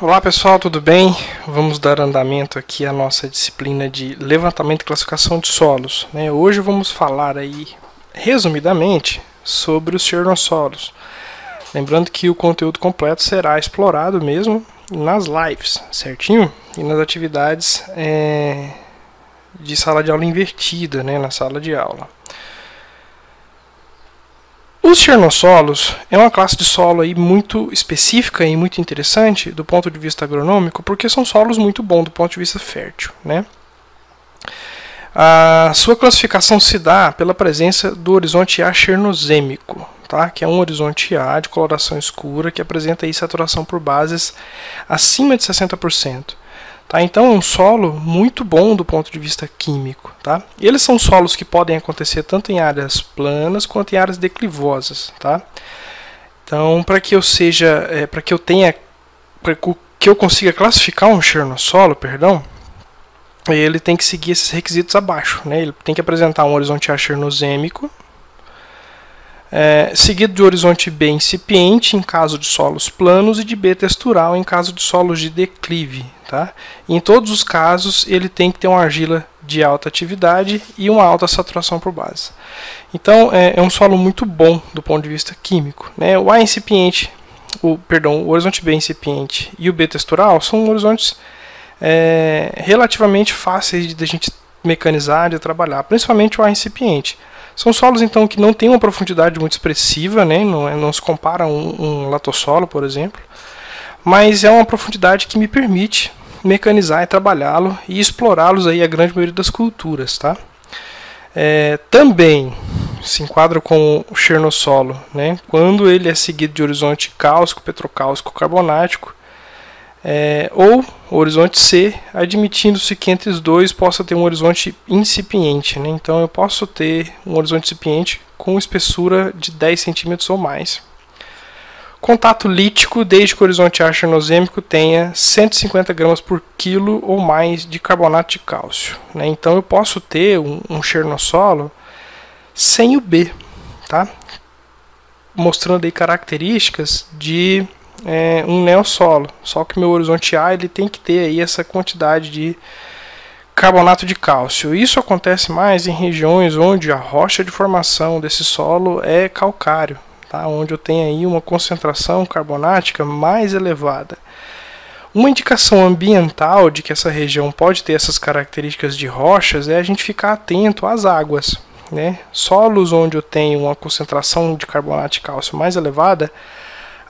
Olá pessoal, tudo bem? Vamos dar andamento aqui à nossa disciplina de levantamento e classificação de solos. Né? Hoje vamos falar aí, resumidamente, sobre os chernossolos. Lembrando que o conteúdo completo será explorado mesmo nas lives, certinho? E nas atividades é, de sala de aula invertida, né? na sala de aula. Os chernossolos é uma classe de solo aí muito específica e muito interessante do ponto de vista agronômico, porque são solos muito bons do ponto de vista fértil. Né? A sua classificação se dá pela presença do horizonte A chernozêmico, tá? que é um horizonte A de coloração escura que apresenta aí saturação por bases acima de 60%. Tá? Então é um solo muito bom do ponto de vista químico. Tá? eles são solos que podem acontecer tanto em áreas planas quanto em áreas declivosas. Tá? Então, para que eu seja, é, para que eu tenha, para que eu consiga classificar um chernossolo, perdão, ele tem que seguir esses requisitos abaixo. Né? Ele tem que apresentar um horizonte A chernozêmico, é, seguido de horizonte B incipiente em caso de solos planos e de B textural em caso de solos de declive. Tá? Em todos os casos, ele tem que ter uma argila de alta atividade e uma alta saturação por base. Então, é, é um solo muito bom do ponto de vista químico. Né? O A incipiente, o, perdão, o horizonte B incipiente e o B textural são horizontes é, relativamente fáceis de a gente mecanizar e trabalhar, principalmente o A incipiente. São solos então que não têm uma profundidade muito expressiva, né? não, é, não se compara a um, um latossolo, por exemplo, mas é uma profundidade que me permite mecanizar e trabalhá-lo e explorá-los aí a grande maioria das culturas, tá? É, também se enquadra com o chernossolo, né? Quando ele é seguido de horizonte cáustico, petrocálcico, carbonático, é, ou horizonte C, admitindo-se que entre os dois possa ter um horizonte incipiente. Né? Então eu posso ter um horizonte incipiente com espessura de 10 centímetros ou mais. Contato lítico desde que o horizonte arsenozêmico tenha 150 gramas por quilo ou mais de carbonato de cálcio. Né? Então eu posso ter um, um chernossolo sem o B, tá? mostrando aí características de é, um neossolo. Só que meu horizonte A ele tem que ter aí essa quantidade de carbonato de cálcio. Isso acontece mais em regiões onde a rocha de formação desse solo é calcário, tá? onde eu tenho aí uma concentração carbonática mais elevada. Uma indicação ambiental de que essa região pode ter essas características de rochas é a gente ficar atento às águas. Né? Solos onde eu tenho uma concentração de carbonato de cálcio mais elevada,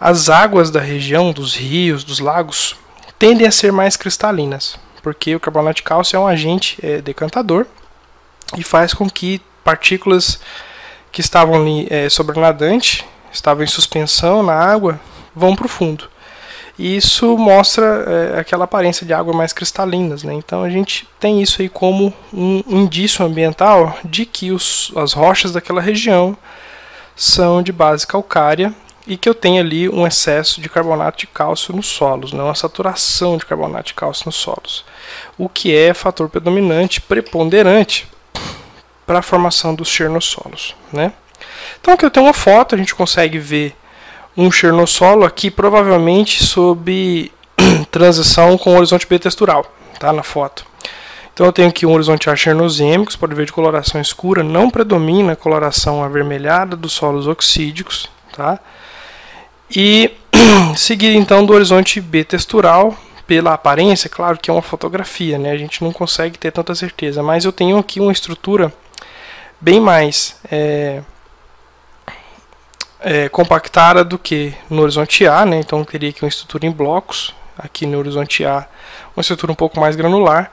as águas da região, dos rios, dos lagos, tendem a ser mais cristalinas, porque o carbonato de cálcio é um agente é, decantador e faz com que partículas que estavam ali é, estavam em suspensão na água, vão para o fundo. E isso mostra é, aquela aparência de água mais cristalinas. Né? Então a gente tem isso aí como um indício ambiental de que os, as rochas daquela região são de base calcária e que eu tenho ali um excesso de carbonato de cálcio nos solos, né, uma saturação de carbonato de cálcio nos solos, o que é fator predominante, preponderante para a formação dos chernossolos. Né? Então aqui eu tenho uma foto, a gente consegue ver um chernossolo aqui provavelmente sob transição com horizonte B textural, tá, na foto. Então eu tenho aqui um horizonte A chernozêmico, você pode ver de coloração escura, não predomina a coloração avermelhada dos solos oxídicos, tá? E seguir então do horizonte B textural, pela aparência, claro que é uma fotografia, né? a gente não consegue ter tanta certeza, mas eu tenho aqui uma estrutura bem mais é, é, compactada do que no horizonte A, né? então teria aqui uma estrutura em blocos, aqui no horizonte A uma estrutura um pouco mais granular,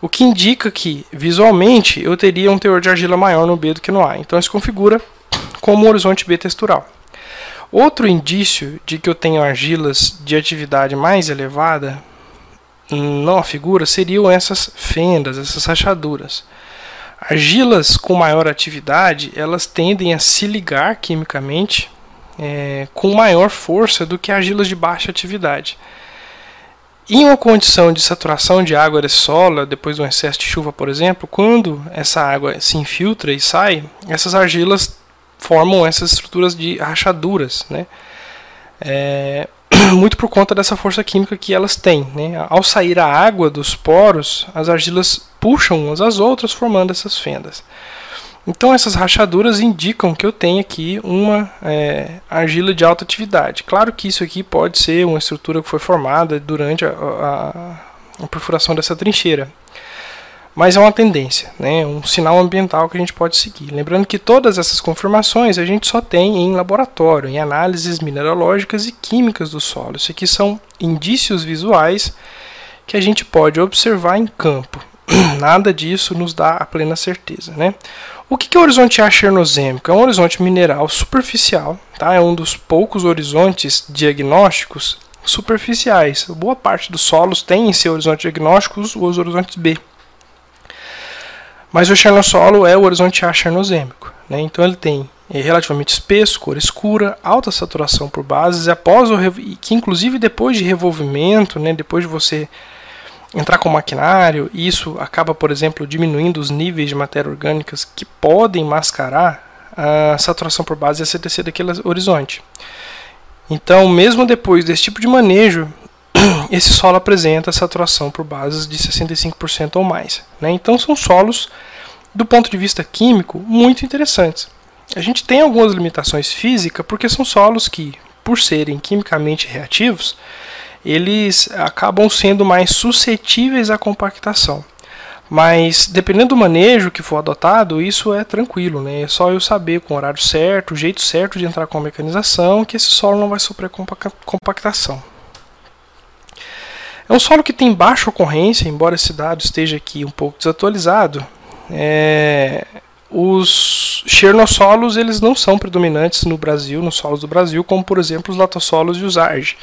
o que indica que visualmente eu teria um teor de argila maior no B do que no A, então isso configura como um horizonte B textural. Outro indício de que eu tenho argilas de atividade mais elevada na figura seriam essas fendas, essas rachaduras. Argilas com maior atividade, elas tendem a se ligar quimicamente é, com maior força do que argilas de baixa atividade. Em uma condição de saturação de água solo, depois de um excesso de chuva, por exemplo, quando essa água se infiltra e sai, essas argilas formam essas estruturas de rachaduras. Né? É... muito por conta dessa força química que elas têm. Né? Ao sair a água dos poros, as argilas puxam umas às outras, formando essas fendas. Então essas rachaduras indicam que eu tenho aqui uma é, argila de alta atividade. Claro que isso aqui pode ser uma estrutura que foi formada durante a, a, a perfuração dessa trincheira. Mas é uma tendência, né? um sinal ambiental que a gente pode seguir. Lembrando que todas essas confirmações a gente só tem em laboratório, em análises mineralógicas e químicas do solo. Isso aqui são indícios visuais que a gente pode observar em campo. Nada disso nos dá a plena certeza. Né? O que é o horizonte A chernozêmico? É um horizonte mineral superficial, tá? é um dos poucos horizontes diagnósticos superficiais. Boa parte dos solos tem em seu horizonte diagnóstico os horizontes B. Mas o chernossolo é o horizonte A chernozêmico. Né? Então ele tem é relativamente espesso, cor escura, alta saturação por bases, após o que inclusive depois de revolvimento, né, depois de você entrar com maquinário, isso acaba, por exemplo, diminuindo os níveis de matéria orgânicas que podem mascarar a saturação por base e a CTC daquele horizonte. Então, mesmo depois desse tipo de manejo, esse solo apresenta saturação por bases de 65% ou mais. Né? Então, são solos, do ponto de vista químico, muito interessantes. A gente tem algumas limitações físicas porque são solos que, por serem quimicamente reativos, eles acabam sendo mais suscetíveis à compactação. Mas dependendo do manejo que for adotado, isso é tranquilo, né? É só eu saber com o horário certo, o jeito certo de entrar com a mecanização, que esse solo não vai sofrer compactação. É um solo que tem baixa ocorrência, embora esse dado esteja aqui um pouco desatualizado. É, os chernossolos eles não são predominantes no Brasil, nos solos do Brasil, como por exemplo os latossolos e os arge.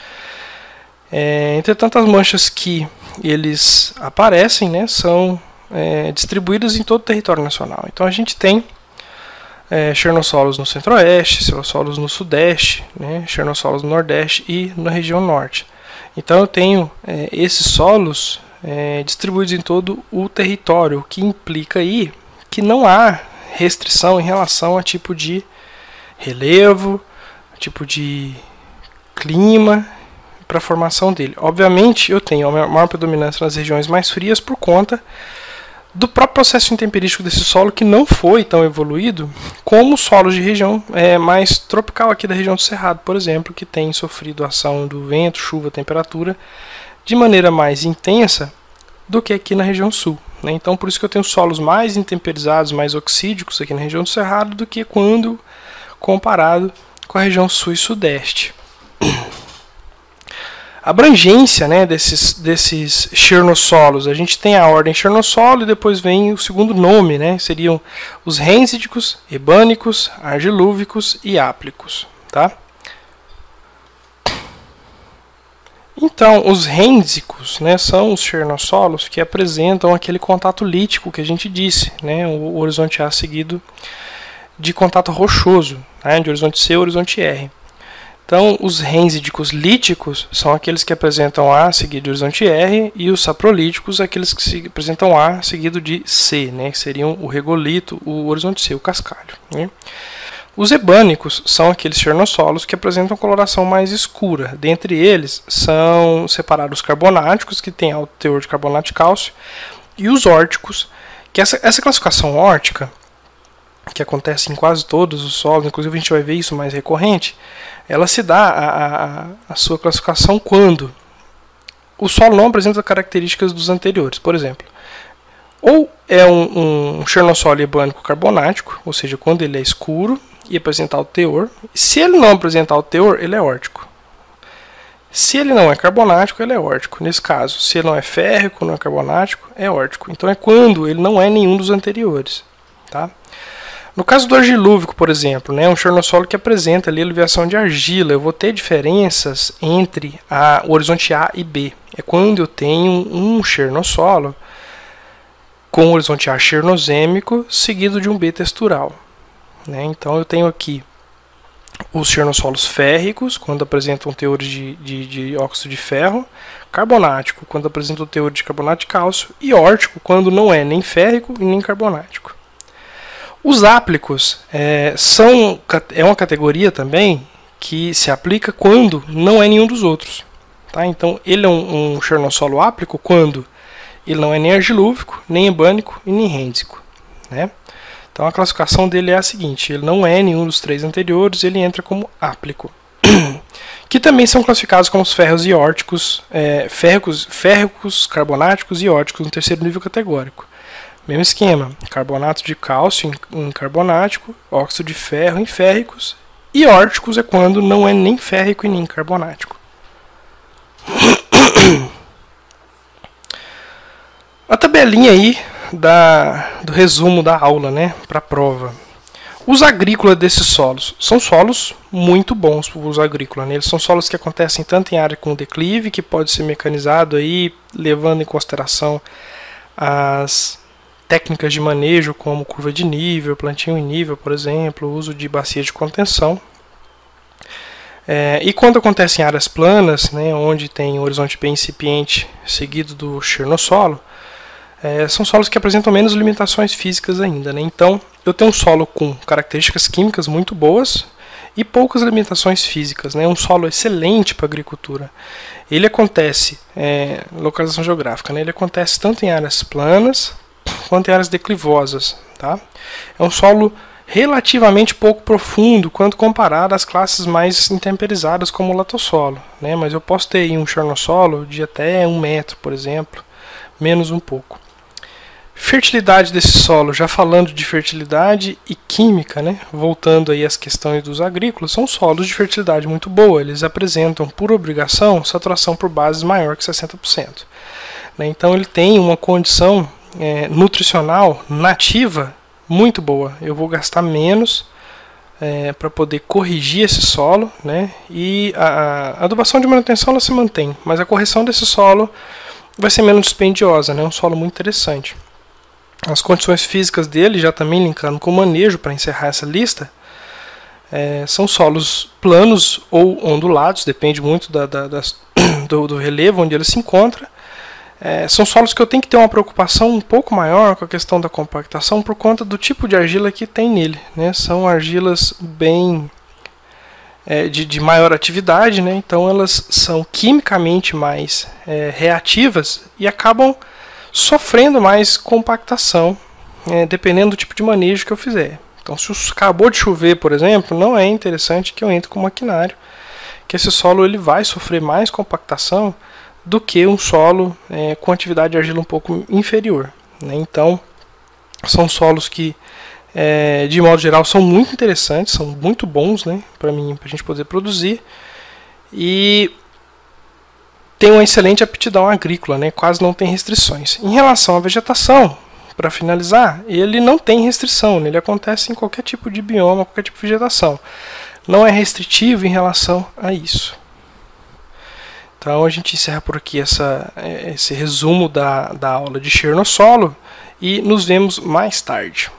É, entretanto, as manchas que eles aparecem né, são é, distribuídas em todo o território nacional. Então a gente tem é, no centro-oeste, chernossolos no sudeste, né, chernossolos no nordeste e na região norte. Então eu tenho é, esses solos é, distribuídos em todo o território, o que implica aí que não há restrição em relação a tipo de relevo, tipo de clima para a formação dele. Obviamente, eu tenho a maior predominância nas regiões mais frias por conta do próprio processo intemperístico desse solo que não foi tão evoluído como solos de região é, mais tropical aqui da região do Cerrado, por exemplo, que tem sofrido ação do vento, chuva, temperatura de maneira mais intensa do que aqui na região sul. Né? Então, por isso que eu tenho solos mais intemperizados, mais oxídicos aqui na região do Cerrado do que quando comparado com a região sul e sudeste abrangência né, desses, desses chernossolos. A gente tem a ordem chernossolo e depois vem o segundo nome, né, seriam os rensídicos, ebânicos, argilúvicos e áplicos. Tá? Então, os rensicos né, são os chernossolos que apresentam aquele contato lítico que a gente disse, né, o horizonte A seguido de contato rochoso, né, de horizonte C horizonte R. Então, os rensídicos líticos são aqueles que apresentam A seguido de horizonte R, e os saprolíticos aqueles que apresentam A seguido de C, né, que seriam o regolito, o horizonte C, o cascalho. Né. Os ebânicos são aqueles chernossolos que apresentam coloração mais escura. Dentre eles são separados os carbonáticos, que têm alto teor de carbonato de cálcio, e os órticos, que essa, essa classificação órtica que acontece em quase todos os solos, inclusive a gente vai ver isso mais recorrente, ela se dá a, a, a sua classificação quando o solo não apresenta características dos anteriores. Por exemplo, ou é um, um chernossolo ebânico carbonático, ou seja, quando ele é escuro e apresentar o teor. Se ele não apresentar o teor, ele é órtico. Se ele não é carbonático, ele é órtico. Nesse caso, se ele não é férrico, não é carbonático, é órtico. Então é quando ele não é nenhum dos anteriores. Tá? No caso do argilúvico, por exemplo, né, um chernossolo que apresenta ali de argila, eu vou ter diferenças entre a, o horizonte A e B. É quando eu tenho um chernossolo com horizonte A chernozêmico seguido de um B textural. Né? Então eu tenho aqui os chernossolos férricos, quando apresentam teor de, de, de, óxido de ferro, carbonático, quando apresentam teor de carbonato de cálcio, e órtico, quando não é nem férrico e nem carbonático. Os áplicos é, são, é uma categoria também que se aplica quando não é nenhum dos outros. Tá? Então, ele é um, um chernossolo áplico quando ele não é nem argilúvico, nem ebânico e nem rêndico. Né? Então, a classificação dele é a seguinte: ele não é nenhum dos três anteriores, ele entra como áplico. que também são classificados como os ferros iórticos, é, férricos, férricos, carbonáticos e iórticos no terceiro nível categórico. Mesmo esquema, carbonato de cálcio em, carbonático, óxido de ferro em férricos, e órticos é quando não é nem férrico e nem carbonático. A tabelinha aí da, do resumo da aula, né, para a prova. Os agrícolas desses solos são solos muito bons para o uso agrícola. Né? Eles são solos que acontecem tanto em área com declive, que pode ser mecanizado aí, levando em consideração as técnicas de manejo, como curva de nível, plantio em nível, por exemplo, uso de bacia de contenção. É, e quando acontece em áreas planas, né, onde tem um horizonte bem incipiente seguido do chernossolo, é, são solos que apresentam menos limitações físicas ainda. Né? Então, eu tenho um solo com características químicas muito boas e poucas limitações físicas. Né? Um solo excelente para agricultura. Ele acontece, é, localização geográfica, né? ele acontece tanto em áreas planas quanto em áreas declivosas. Tá? É um solo relativamente pouco profundo quando comparado às classes mais intemperizadas como o latossolo, né? mas eu posso ter um chernossolo de até um metro, por exemplo, menos um pouco. Fertilidade desse solo, já falando de fertilidade e química, né? voltando aí às questões dos agrícolas, são solos de fertilidade muito boa. Eles apresentam, por obrigação, saturação por bases maior que 60%. Né? Então ele tem uma condição é, nutricional nativa muito boa. Eu vou gastar menos é, para poder corrigir esse solo, né? E a, a, adubação de manutenção ela se mantém, mas a correção desse solo vai ser menos dispendiosa, né? Um solo muito interessante. As condições físicas dele, já também linkando com o manejo para encerrar essa lista, é, são solos planos ou ondulados, depende muito da, da, das, do, do, relevo onde ele se encontra. É, são solos que eu tenho que ter uma preocupação um pouco maior com a questão da compactação por conta do tipo de argila que tem nele. Né? São argilas bem é, de, de, maior atividade, né? então elas são quimicamente mais é, reativas e acabam sofrendo mais compactação, é, dependendo do tipo de manejo que eu fizer. Então, se acabou de chover, por exemplo, não é interessante que eu entre com maquinário, que esse solo ele vai sofrer mais compactação do que um solo é, com atividade de argila um pouco inferior. Né? Então, são solos que, é, de modo geral, são muito interessantes, são muito bons né, para a gente poder produzir. E tem uma excelente aptidão agrícola, né? quase não tem restrições. Em relação à vegetação, para finalizar, ele não tem restrição, né? ele acontece em qualquer tipo de bioma, qualquer tipo de vegetação. Não é restritivo em relação a isso. Então a gente encerra por aqui essa, esse resumo da, da aula de Chernossolo e nos vemos mais tarde.